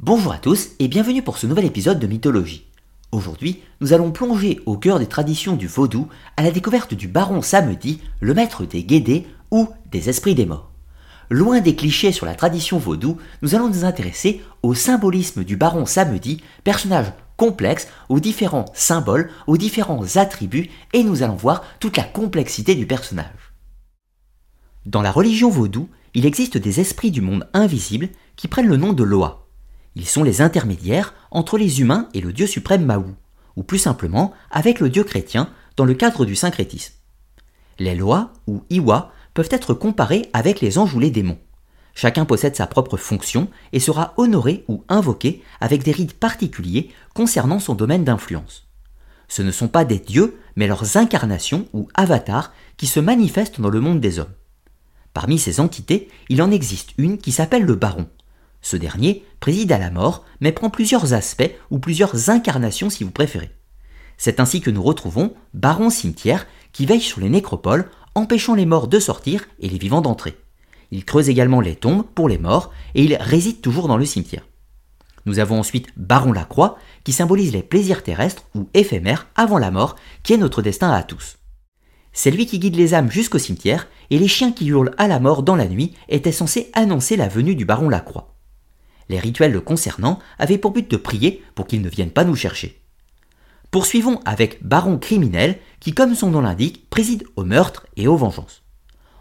Bonjour à tous et bienvenue pour ce nouvel épisode de Mythologie. Aujourd'hui, nous allons plonger au cœur des traditions du vaudou à la découverte du baron Samedi, le maître des guédés ou des esprits des morts. Loin des clichés sur la tradition vaudou, nous allons nous intéresser au symbolisme du baron Samedi, personnage complexe aux différents symboles, aux différents attributs et nous allons voir toute la complexité du personnage. Dans la religion vaudou, il existe des esprits du monde invisible qui prennent le nom de Loa. Ils sont les intermédiaires entre les humains et le dieu suprême Mahou, ou plus simplement avec le dieu chrétien dans le cadre du syncrétisme. Les Loa ou Iwa peuvent être comparés avec les anges ou les démons. Chacun possède sa propre fonction et sera honoré ou invoqué avec des rites particuliers concernant son domaine d'influence. Ce ne sont pas des dieux, mais leurs incarnations ou avatars qui se manifestent dans le monde des hommes. Parmi ces entités, il en existe une qui s'appelle le baron. Ce dernier préside à la mort, mais prend plusieurs aspects ou plusieurs incarnations si vous préférez. C'est ainsi que nous retrouvons Baron Cimetière qui veille sur les nécropoles, empêchant les morts de sortir et les vivants d'entrer. Il creuse également les tombes pour les morts et il réside toujours dans le cimetière. Nous avons ensuite Baron Lacroix qui symbolise les plaisirs terrestres ou éphémères avant la mort, qui est notre destin à tous. C'est lui qui guide les âmes jusqu'au cimetière, et les chiens qui hurlent à la mort dans la nuit étaient censés annoncer la venue du baron Lacroix. Les rituels le concernant avaient pour but de prier pour qu'il ne vienne pas nous chercher. Poursuivons avec Baron criminel qui, comme son nom l'indique, préside au meurtre et aux vengeances.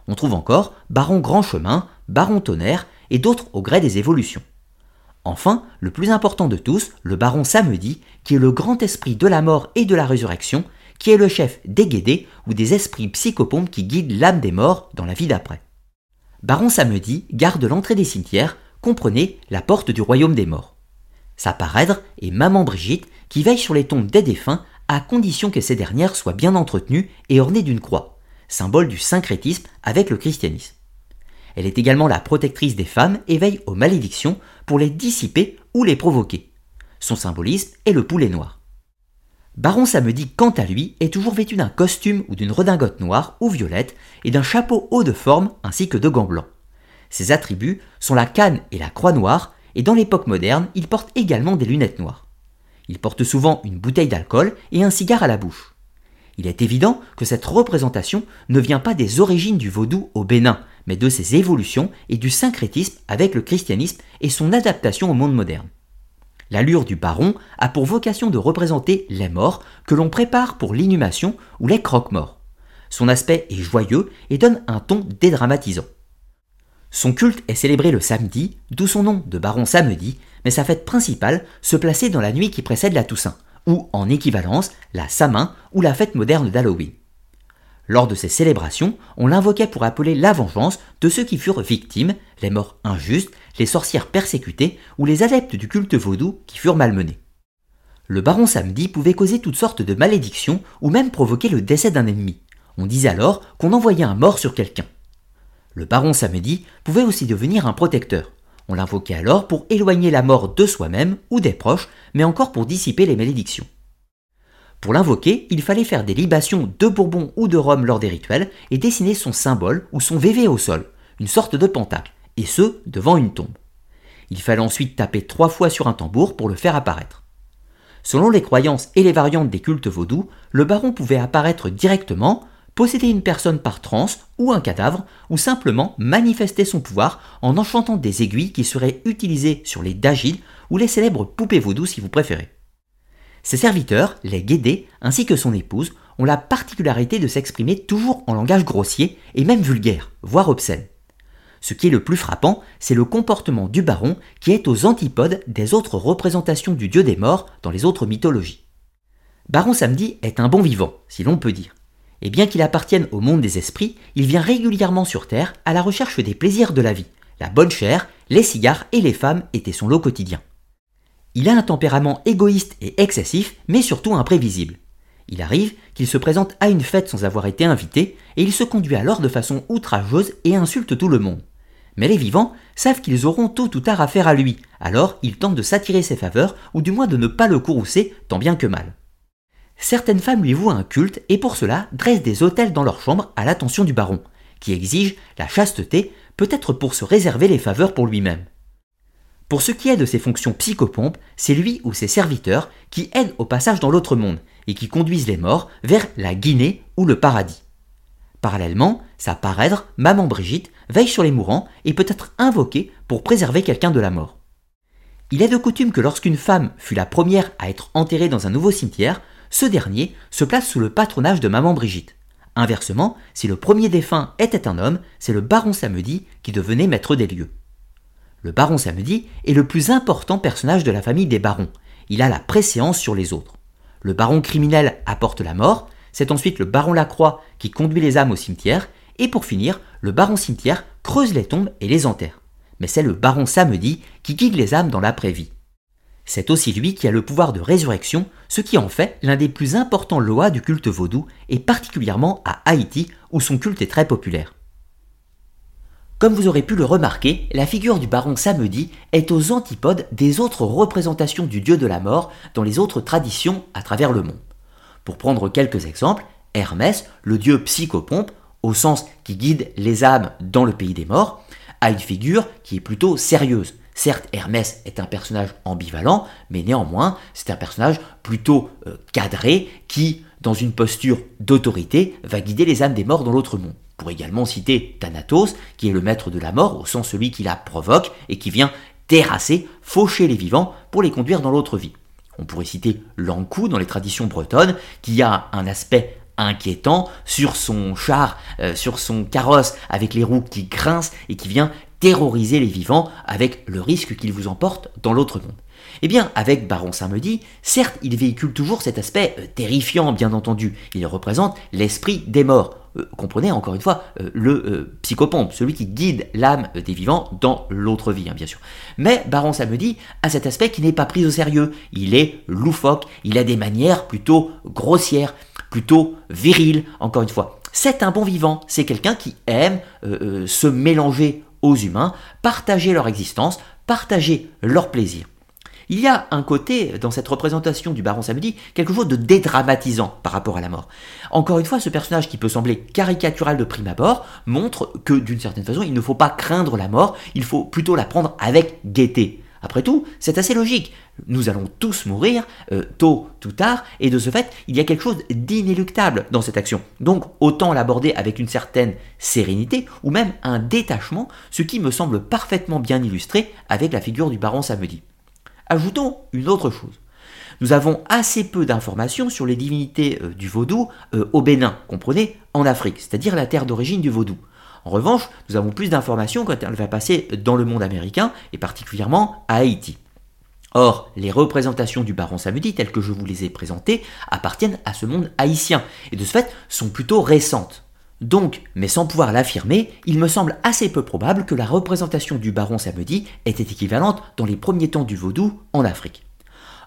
On trouve encore Baron Grand Chemin, Baron Tonnerre et d'autres au gré des évolutions. Enfin, le plus important de tous, le Baron Samedi, qui est le grand esprit de la mort et de la résurrection qui est le chef des guédés ou des esprits psychopompes qui guident l'âme des morts dans la vie d'après. Baron Samedi garde l'entrée des cimetières, comprenez la porte du royaume des morts. Sa parèdre est Maman Brigitte qui veille sur les tombes des défunts à condition que ces dernières soient bien entretenues et ornées d'une croix, symbole du syncrétisme avec le christianisme. Elle est également la protectrice des femmes et veille aux malédictions pour les dissiper ou les provoquer. Son symbolisme est le poulet noir. Baron Samedi, quant à lui, est toujours vêtu d'un costume ou d'une redingote noire ou violette et d'un chapeau haut de forme ainsi que de gants blancs. Ses attributs sont la canne et la croix noire, et dans l'époque moderne, il porte également des lunettes noires. Il porte souvent une bouteille d'alcool et un cigare à la bouche. Il est évident que cette représentation ne vient pas des origines du vaudou au Bénin, mais de ses évolutions et du syncrétisme avec le christianisme et son adaptation au monde moderne. L'allure du baron a pour vocation de représenter les morts que l'on prépare pour l'inhumation ou les croque-morts. Son aspect est joyeux et donne un ton dédramatisant. Son culte est célébré le samedi, d'où son nom de baron samedi, mais sa fête principale se plaçait dans la nuit qui précède la Toussaint, ou en équivalence la Samin ou la fête moderne d'Halloween. Lors de ces célébrations, on l'invoquait pour appeler la vengeance de ceux qui furent victimes, les morts injustes, les sorcières persécutées ou les adeptes du culte vaudou qui furent malmenés. Le baron samedi pouvait causer toutes sortes de malédictions ou même provoquer le décès d'un ennemi. On disait alors qu'on envoyait un mort sur quelqu'un. Le baron samedi pouvait aussi devenir un protecteur. On l'invoquait alors pour éloigner la mort de soi-même ou des proches, mais encore pour dissiper les malédictions. Pour l'invoquer, il fallait faire des libations de bourbon ou de rhum lors des rituels et dessiner son symbole ou son VV au sol, une sorte de pentacle, et ce, devant une tombe. Il fallait ensuite taper trois fois sur un tambour pour le faire apparaître. Selon les croyances et les variantes des cultes vaudous, le baron pouvait apparaître directement, posséder une personne par transe ou un cadavre, ou simplement manifester son pouvoir en enchantant des aiguilles qui seraient utilisées sur les dagides ou les célèbres poupées vaudou si vous préférez. Ses serviteurs, les guédés, ainsi que son épouse, ont la particularité de s'exprimer toujours en langage grossier et même vulgaire, voire obscène. Ce qui est le plus frappant, c'est le comportement du baron qui est aux antipodes des autres représentations du dieu des morts dans les autres mythologies. Baron Samedi est un bon vivant, si l'on peut dire. Et bien qu'il appartienne au monde des esprits, il vient régulièrement sur Terre à la recherche des plaisirs de la vie. La bonne chair, les cigares et les femmes étaient son lot quotidien. Il a un tempérament égoïste et excessif, mais surtout imprévisible. Il arrive qu'il se présente à une fête sans avoir été invité, et il se conduit alors de façon outrageuse et insulte tout le monde. Mais les vivants savent qu'ils auront tôt ou tard affaire à lui, alors ils tentent de s'attirer ses faveurs, ou du moins de ne pas le courroucer, tant bien que mal. Certaines femmes lui vouent un culte et pour cela dressent des hôtels dans leur chambre à l'attention du baron, qui exige la chasteté, peut-être pour se réserver les faveurs pour lui-même. Pour ce qui est de ses fonctions psychopompes, c'est lui ou ses serviteurs qui aident au passage dans l'autre monde et qui conduisent les morts vers la Guinée ou le paradis. Parallèlement, sa parèdre, Maman Brigitte, veille sur les mourants et peut être invoquée pour préserver quelqu'un de la mort. Il est de coutume que lorsqu'une femme fut la première à être enterrée dans un nouveau cimetière, ce dernier se place sous le patronage de Maman Brigitte. Inversement, si le premier défunt était un homme, c'est le baron Samedi qui devenait maître des lieux. Le baron Samedi est le plus important personnage de la famille des barons. Il a la préséance sur les autres. Le baron criminel apporte la mort, c'est ensuite le baron Lacroix qui conduit les âmes au cimetière, et pour finir, le baron cimetière creuse les tombes et les enterre. Mais c'est le baron Samedi qui guide les âmes dans l'après-vie. C'est aussi lui qui a le pouvoir de résurrection, ce qui en fait l'un des plus importants lois du culte vaudou, et particulièrement à Haïti, où son culte est très populaire. Comme vous aurez pu le remarquer, la figure du baron Samedi est aux antipodes des autres représentations du dieu de la mort dans les autres traditions à travers le monde. Pour prendre quelques exemples, Hermès, le dieu psychopompe, au sens qui guide les âmes dans le pays des morts, a une figure qui est plutôt sérieuse, Certes, Hermès est un personnage ambivalent, mais néanmoins, c'est un personnage plutôt euh, cadré qui, dans une posture d'autorité, va guider les âmes des morts dans l'autre monde. Pour également citer Thanatos, qui est le maître de la mort, au sens celui qui la provoque et qui vient terrasser, faucher les vivants pour les conduire dans l'autre vie. On pourrait citer Lankou dans les traditions bretonnes, qui a un aspect inquiétant sur son char, euh, sur son carrosse avec les roues qui grincent et qui vient terroriser les vivants avec le risque qu'ils vous emportent dans l'autre monde. Eh bien, avec Baron Samedi, certes, il véhicule toujours cet aspect euh, terrifiant, bien entendu. Il représente l'esprit des morts. Euh, comprenez encore une fois euh, le psychopompe, celui qui guide l'âme des vivants dans l'autre vie, hein, bien sûr. Mais Baron Samedi a cet aspect qui n'est pas pris au sérieux. Il est loufoque, il a des manières plutôt grossières, plutôt viriles, encore une fois. C'est un bon vivant, c'est quelqu'un qui aime se mélanger aux humains, partager leur existence, partager leur plaisir. Il y a un côté dans cette représentation du baron samedi, quelque chose de dédramatisant par rapport à la mort. Encore une fois, ce personnage qui peut sembler caricatural de prime abord montre que d'une certaine façon, il ne faut pas craindre la mort, il faut plutôt la prendre avec gaieté. Après tout, c'est assez logique. Nous allons tous mourir, euh, tôt ou tard, et de ce fait, il y a quelque chose d'inéluctable dans cette action. Donc, autant l'aborder avec une certaine sérénité, ou même un détachement, ce qui me semble parfaitement bien illustré avec la figure du baron Samedi. Ajoutons une autre chose. Nous avons assez peu d'informations sur les divinités euh, du vaudou euh, au Bénin, comprenez, en Afrique, c'est-à-dire la terre d'origine du vaudou. En revanche, nous avons plus d'informations quand elle va passer dans le monde américain, et particulièrement à Haïti. Or, les représentations du baron samedi, telles que je vous les ai présentées, appartiennent à ce monde haïtien, et de ce fait sont plutôt récentes. Donc, mais sans pouvoir l'affirmer, il me semble assez peu probable que la représentation du baron samedi était équivalente dans les premiers temps du vaudou en Afrique.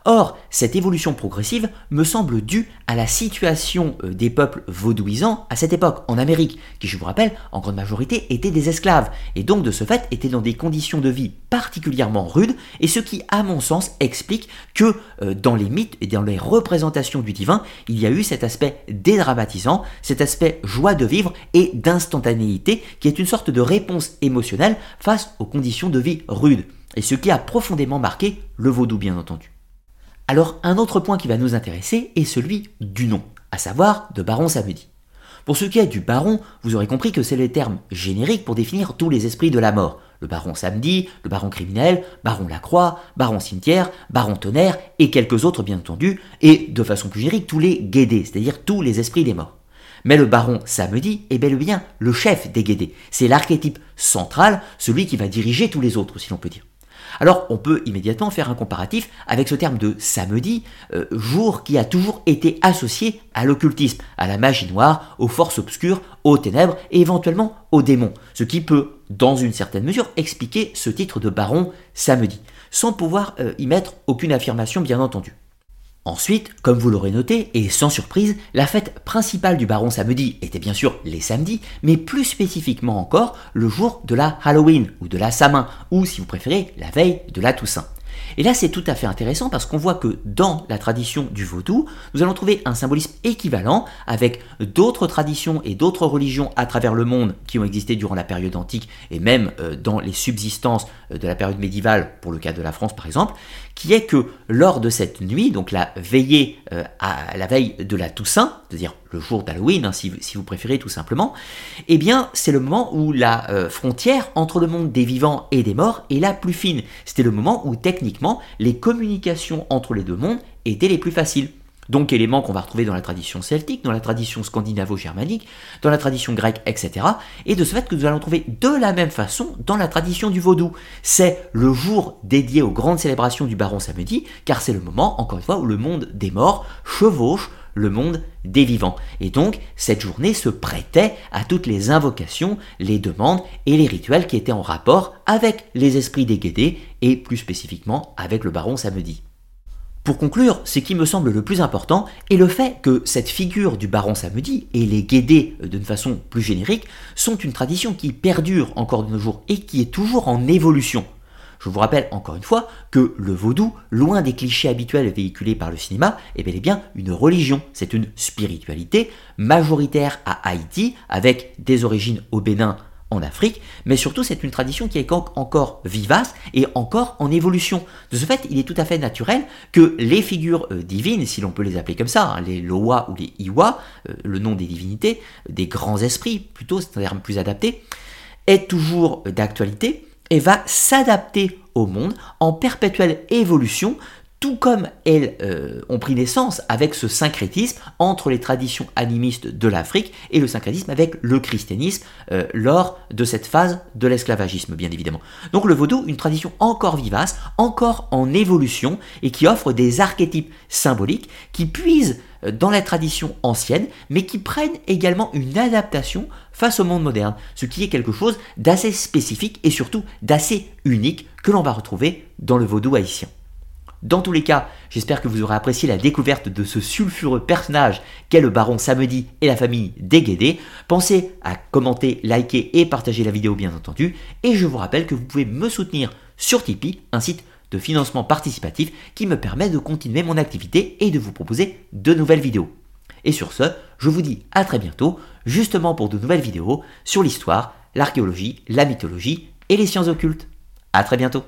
Or, cette évolution progressive me semble due à la situation euh, des peuples vaudouisants à cette époque, en Amérique, qui, je vous rappelle, en grande majorité étaient des esclaves, et donc de ce fait étaient dans des conditions de vie particulièrement rudes, et ce qui, à mon sens, explique que euh, dans les mythes et dans les représentations du divin, il y a eu cet aspect dédramatisant, cet aspect joie de vivre et d'instantanéité, qui est une sorte de réponse émotionnelle face aux conditions de vie rudes, et ce qui a profondément marqué le vaudou, bien entendu. Alors un autre point qui va nous intéresser est celui du nom, à savoir de Baron Samedi. Pour ce qui est du baron, vous aurez compris que c'est le terme générique pour définir tous les esprits de la mort. Le baron samedi, le baron criminel, baron Lacroix, baron cimetière, baron tonnerre et quelques autres bien entendu, et de façon plus générique tous les guédés, c'est-à-dire tous les esprits des morts. Mais le baron samedi est bel et bien le chef des guédés. C'est l'archétype central, celui qui va diriger tous les autres, si l'on peut dire. Alors on peut immédiatement faire un comparatif avec ce terme de samedi, euh, jour qui a toujours été associé à l'occultisme, à la magie noire, aux forces obscures, aux ténèbres et éventuellement aux démons, ce qui peut, dans une certaine mesure, expliquer ce titre de baron samedi, sans pouvoir euh, y mettre aucune affirmation bien entendu. Ensuite, comme vous l'aurez noté, et sans surprise, la fête principale du baron samedi était bien sûr les samedis, mais plus spécifiquement encore le jour de la Halloween ou de la Samin, ou si vous préférez, la veille de la Toussaint. Et là, c'est tout à fait intéressant parce qu'on voit que dans la tradition du vaudou, nous allons trouver un symbolisme équivalent avec d'autres traditions et d'autres religions à travers le monde qui ont existé durant la période antique et même euh, dans les subsistances euh, de la période médiévale, pour le cas de la France par exemple, qui est que lors de cette nuit, donc la veillée euh, à la veille de la Toussaint, c'est-à-dire le jour d'Halloween, hein, si, vous préférez tout simplement, eh bien c'est le moment où la euh, frontière entre le monde des vivants et des morts est la plus fine. C'était le moment où techniquement les communications entre les deux mondes étaient les plus faciles. Donc éléments qu'on va retrouver dans la tradition celtique, dans la tradition scandinavo-germanique, dans la tradition grecque, etc. Et de ce fait que nous allons trouver de la même façon dans la tradition du vaudou. C'est le jour dédié aux grandes célébrations du baron samedi, car c'est le moment, encore une fois, où le monde des morts chevauche le monde des vivants. Et donc, cette journée se prêtait à toutes les invocations, les demandes et les rituels qui étaient en rapport avec les esprits des guédés et plus spécifiquement avec le baron samedi. Pour conclure, ce qui me semble le plus important est le fait que cette figure du baron samedi et les guédés euh, d'une façon plus générique sont une tradition qui perdure encore de nos jours et qui est toujours en évolution. Je vous rappelle encore une fois que le vaudou, loin des clichés habituels véhiculés par le cinéma, est bel et bien une religion. C'est une spiritualité majoritaire à Haïti, avec des origines au Bénin en Afrique, mais surtout c'est une tradition qui est encore vivace et encore en évolution. De ce fait, il est tout à fait naturel que les figures euh, divines, si l'on peut les appeler comme ça, hein, les Loa ou les Iwa, euh, le nom des divinités, des grands esprits plutôt, c'est un terme plus adapté, est toujours d'actualité et va s'adapter au monde en perpétuelle évolution, tout comme elles euh, ont pris naissance avec ce syncrétisme entre les traditions animistes de l'Afrique et le syncrétisme avec le christianisme euh, lors de cette phase de l'esclavagisme, bien évidemment. Donc le vaudou, une tradition encore vivace, encore en évolution et qui offre des archétypes symboliques qui puisent euh, dans la tradition ancienne, mais qui prennent également une adaptation face au monde moderne, ce qui est quelque chose d'assez spécifique et surtout d'assez unique que l'on va retrouver dans le vaudou haïtien. Dans tous les cas, j'espère que vous aurez apprécié la découverte de ce sulfureux personnage qu'est le baron Samedi et la famille des Pensez à commenter, liker et partager la vidéo bien entendu. Et je vous rappelle que vous pouvez me soutenir sur Tipeee, un site de financement participatif qui me permet de continuer mon activité et de vous proposer de nouvelles vidéos. Et sur ce, je vous dis à très bientôt, justement pour de nouvelles vidéos sur l'histoire, l'archéologie, la mythologie et les sciences occultes. A très bientôt